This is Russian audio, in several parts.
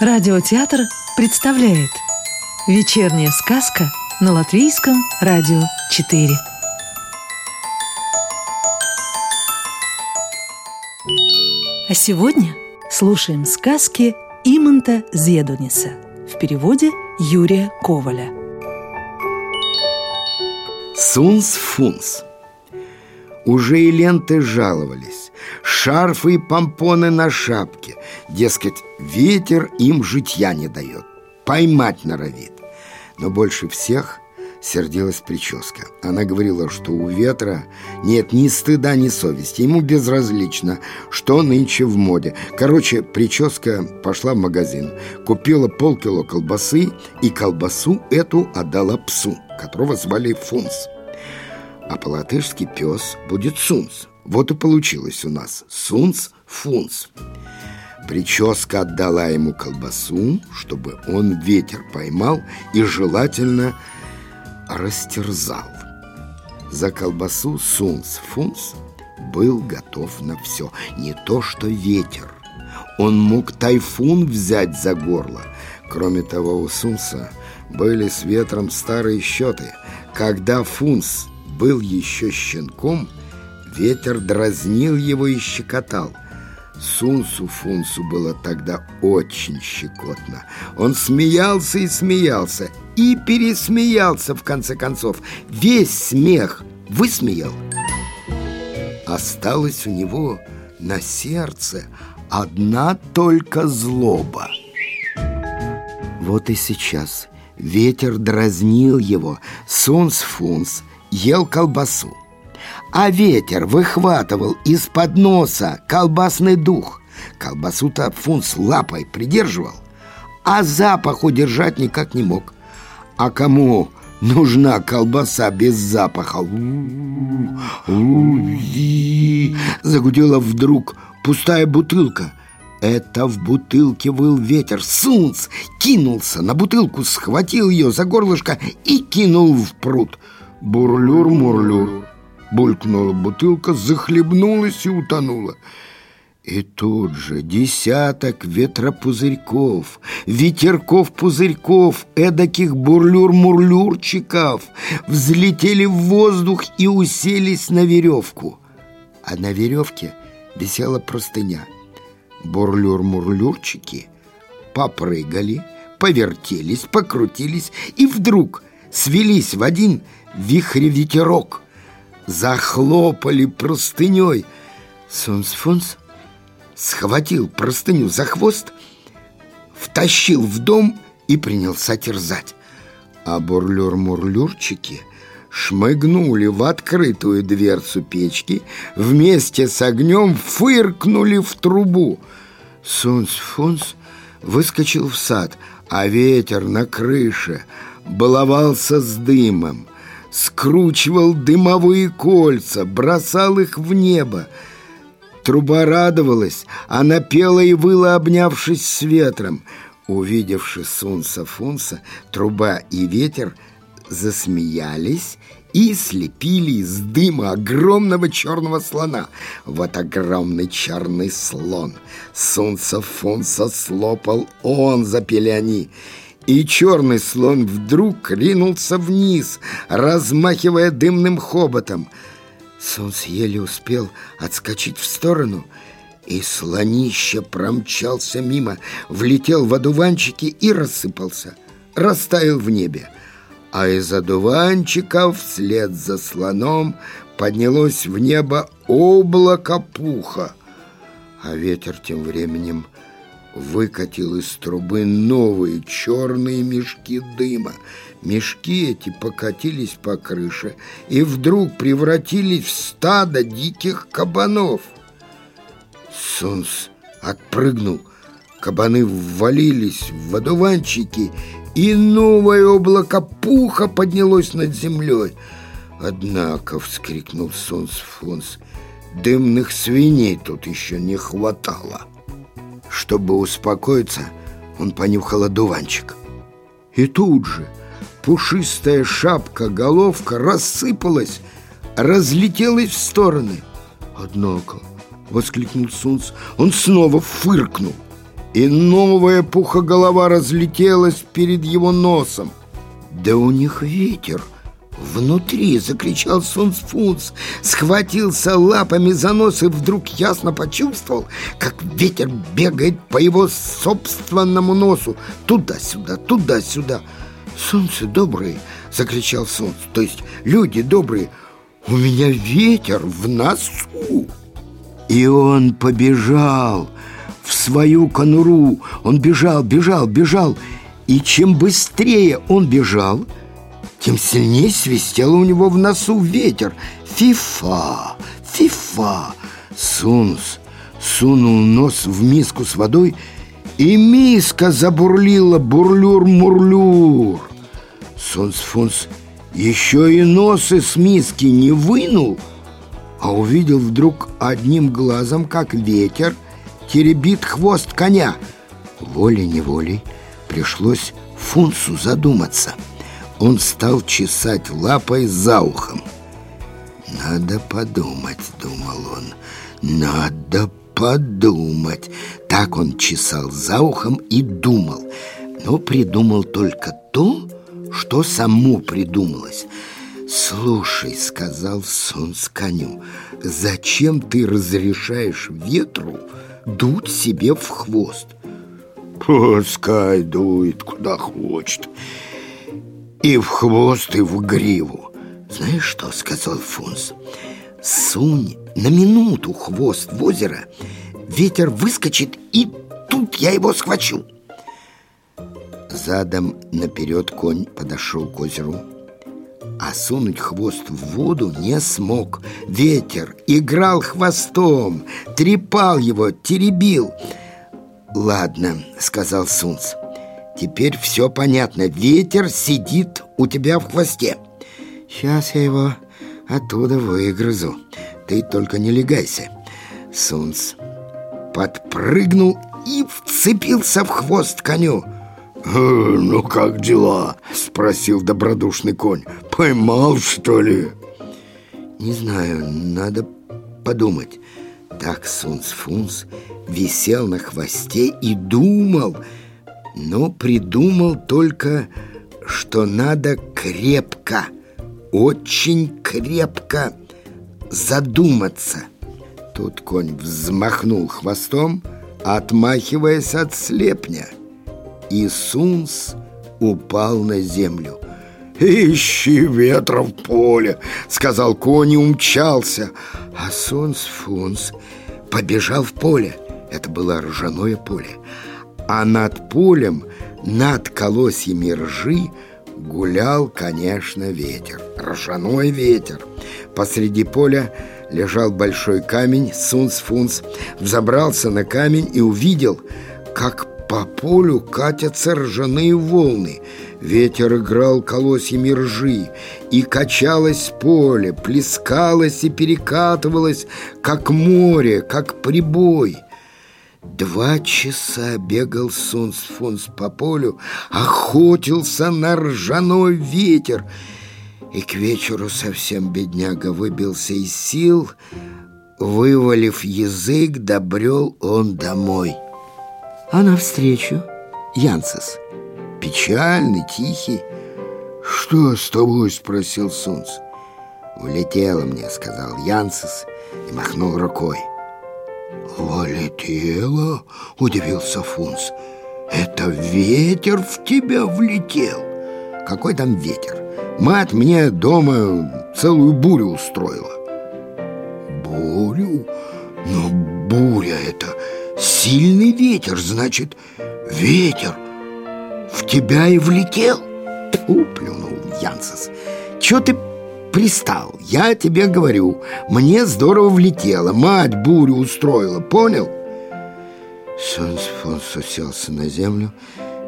Радиотеатр представляет Вечерняя сказка на Латвийском радио 4 А сегодня слушаем сказки Иманта Зедуниса в переводе Юрия Коваля. Сунс-фунс Уже и ленты жаловались. Шарфы и помпоны на шапке Дескать, ветер им житья не дает. Поймать норовит. Но больше всех сердилась прическа. Она говорила, что у ветра нет ни стыда, ни совести. Ему безразлично, что нынче в моде. Короче, прическа пошла в магазин Купила полкило колбасы И колбасу эту отдала псу Которого звали Фунс. А по-латышски пес будет Сунс. Вот и получилось у нас. Сунс-Фунс Прическа отдала ему колбасу, чтобы он ветер поймал и желательно растерзал. За колбасу Сунс-Фунс был готов на все, не то что ветер. Он мог тайфун взять за горло. Кроме того, у Сунса были с ветром старые счеты. Когда Фунс был еще щенком, ветер дразнил его и щекотал – Сунсу-фунсу было тогда очень щекотно. Он смеялся и смеялся, и пересмеялся в конце концов. Весь смех высмеял. Осталась у него на сердце одна только злоба. Вот и сейчас ветер дразнил его. Сунс-фунс ел колбасу а ветер выхватывал из-под носа колбасный дух. Колбасу-то Фунс лапой придерживал, а запах удержать никак не мог. А кому нужна колбаса без запаха? Загудела вдруг пустая бутылка. Это в бутылке был ветер. Сунц кинулся на бутылку, схватил ее за горлышко и кинул в пруд. Бурлюр-мурлюр. Булькнула бутылка, захлебнулась и утонула. И тут же десяток ветропузырьков, ветерков-пузырьков, эдаких бурлюр-мурлюрчиков взлетели в воздух и уселись на веревку. А на веревке висела простыня. Бурлюр-мурлюрчики попрыгали, повертелись, покрутились и вдруг свелись в один вихрь-ветерок — захлопали простыней. Сунс-фунс схватил простыню за хвост, втащил в дом и принялся терзать. А бурлюр-мурлюрчики шмыгнули в открытую дверцу печки, вместе с огнем фыркнули в трубу. Сунс-фунс выскочил в сад, а ветер на крыше баловался с дымом скручивал дымовые кольца, бросал их в небо. Труба радовалась, она пела и выла, обнявшись с ветром. Увидевши Сунса-Фунса, труба и ветер засмеялись и слепили из дыма огромного черного слона. Вот огромный черный слон. Сунса-Фунса слопал он, запели они. И черный слон вдруг ринулся вниз, размахивая дымным хоботом. Солнце еле успел отскочить в сторону, и слонище промчался мимо, влетел в одуванчики и рассыпался, растаял в небе. А из одуванчиков вслед за слоном поднялось в небо облако пуха. А ветер тем временем выкатил из трубы новые черные мешки дыма. Мешки эти покатились по крыше и вдруг превратились в стадо диких кабанов. Сунс отпрыгнул, кабаны ввалились в одуванчики, и новое облако пуха поднялось над землей. Однако, — вскрикнул Сунс Фунс, — дымных свиней тут еще не хватало. Чтобы успокоиться, он понюхал одуванчик. И тут же пушистая шапка-головка рассыпалась, разлетелась в стороны. Однако, воскликнул Сунц, он снова фыркнул. и новая пухоголова разлетелась перед его носом. «Да у них ветер!» Внутри закричал Сунс-Фунс, схватился лапами за нос и вдруг ясно почувствовал, как ветер бегает по его собственному носу, туда-сюда, туда-сюда. «Солнце доброе!» — закричал Сунс, то есть люди добрые. «У меня ветер в носу!» И он побежал в свою конуру. Он бежал, бежал, бежал. И чем быстрее он бежал, тем сильнее свистел у него в носу ветер. Фифа, фифа. Сунс сунул нос в миску с водой, и миска забурлила бурлюр-мурлюр. Сунс-фунс еще и нос из миски не вынул, а увидел вдруг одним глазом, как ветер теребит хвост коня. Волей-неволей пришлось Фунсу задуматься. Он стал чесать лапой за ухом. «Надо подумать», — думал он, — «надо подумать». Так он чесал за ухом и думал, но придумал только то, что саму придумалось. «Слушай», — сказал Сунс коню, — «зачем ты разрешаешь ветру дуть себе в хвост?» «Пускай дует куда хочет, и в хвост, и в гриву». «Знаешь что?» — сказал Фунс. «Сунь на минуту хвост в озеро, ветер выскочит, и тут я его схвачу». Задом наперед конь подошел к озеру, а сунуть хвост в воду не смог. Ветер играл хвостом, трепал его, теребил. «Ладно», — сказал Сунц, — «теперь все понятно. Ветер сидит у тебя в хвосте. Сейчас я его оттуда выгрызу. Ты только не легайся». Сунц подпрыгнул и вцепился в хвост коню. «Ну как дела?» — спросил добродушный конь. «Поймал, что ли?» «Не знаю, надо подумать». Так Сунс-Фунс висел на хвосте и думал, но придумал только, что надо крепко, очень крепко задуматься. Тут конь взмахнул хвостом, отмахиваясь от слепня и Сунс упал на землю. «Ищи ветра в поле!» — сказал конь и умчался. А Сунс-Фунс побежал в поле. Это было ржаное поле. А над полем, над колосьями ржи, гулял, конечно, ветер. Ржаной ветер. Посреди поля лежал большой камень. Сунс-Фунс взобрался на камень и увидел, как по полю катятся ржаные волны. Ветер играл колосьями ржи, и качалось поле, плескалось и перекатывалось, как море, как прибой. Два часа бегал Сунс-Фунс по полю, охотился на ржаной ветер, и к вечеру совсем бедняга выбился из сил, вывалив язык, добрел он домой а навстречу Янсес. Печальный, тихий. «Что с тобой?» – спросил Сунц. «Улетело мне», – сказал Янсес и махнул рукой. «Улетело?» – удивился Фунс. «Это ветер в тебя влетел?» «Какой там ветер? Мать мне дома целую бурю устроила». «Бурю? Но буря это Сильный ветер, значит, ветер в тебя и влетел? Тьфу, плюнул Янсес. Чего ты пристал? Я тебе говорю, мне здорово влетело, мать бурю устроила, понял? Сонсфонс уселся на землю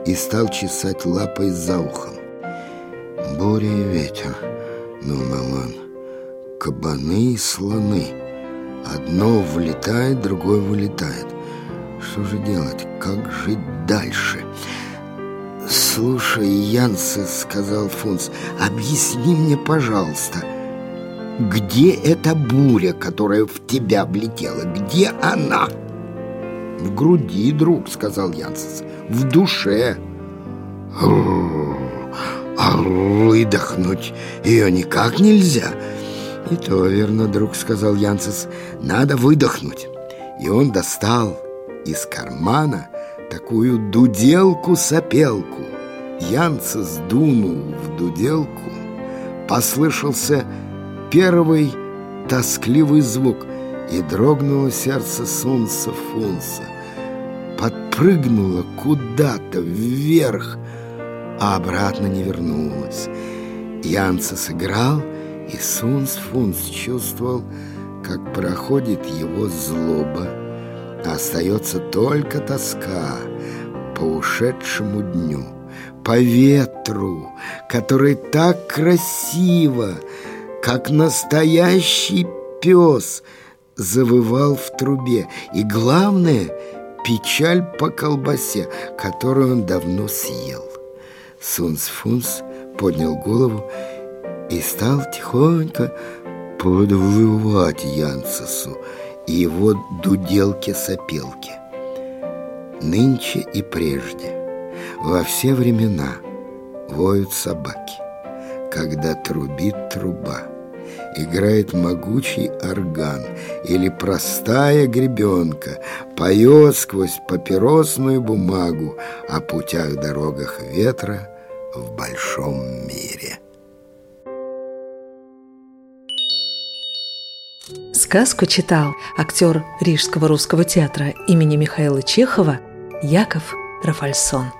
и стал чесать лапой за ухом. Буря и ветер, думал он, кабаны и слоны. Одно влетает, другое вылетает. Что же делать? Как жить дальше? «Слушай, Янсе, — сказал Фунс, — объясни мне, пожалуйста, где эта буря, которая в тебя влетела? Где она?» В груди, друг, сказал Янсес. В душе. А выдохнуть ее никак нельзя. И то верно, друг, сказал Янсес. Надо выдохнуть. И он достал из кармана такую дуделку-сопелку. Янсес дунул в дуделку. Послышался первый тоскливый звук, и дрогнуло сердце Сунса Фунса. Подпрыгнуло куда-то вверх, а обратно не вернулось. Янца сыграл, и Сунс Фунс чувствовал, как проходит его злоба. Остается только тоска по ушедшему дню, по ветру, который так красиво, как настоящий пес, завывал в трубе. И главное – печаль по колбасе, которую он давно съел. Сунс-Фунс поднял голову и стал тихонько подвывать Янсесу и его дуделке-сопелке. Нынче и прежде, во все времена, воют собаки, когда трубит труба играет могучий орган или простая гребенка поет сквозь папиросную бумагу о путях-дорогах ветра в большом мире. Сказку читал актер Рижского русского театра имени Михаила Чехова Яков Рафальсон.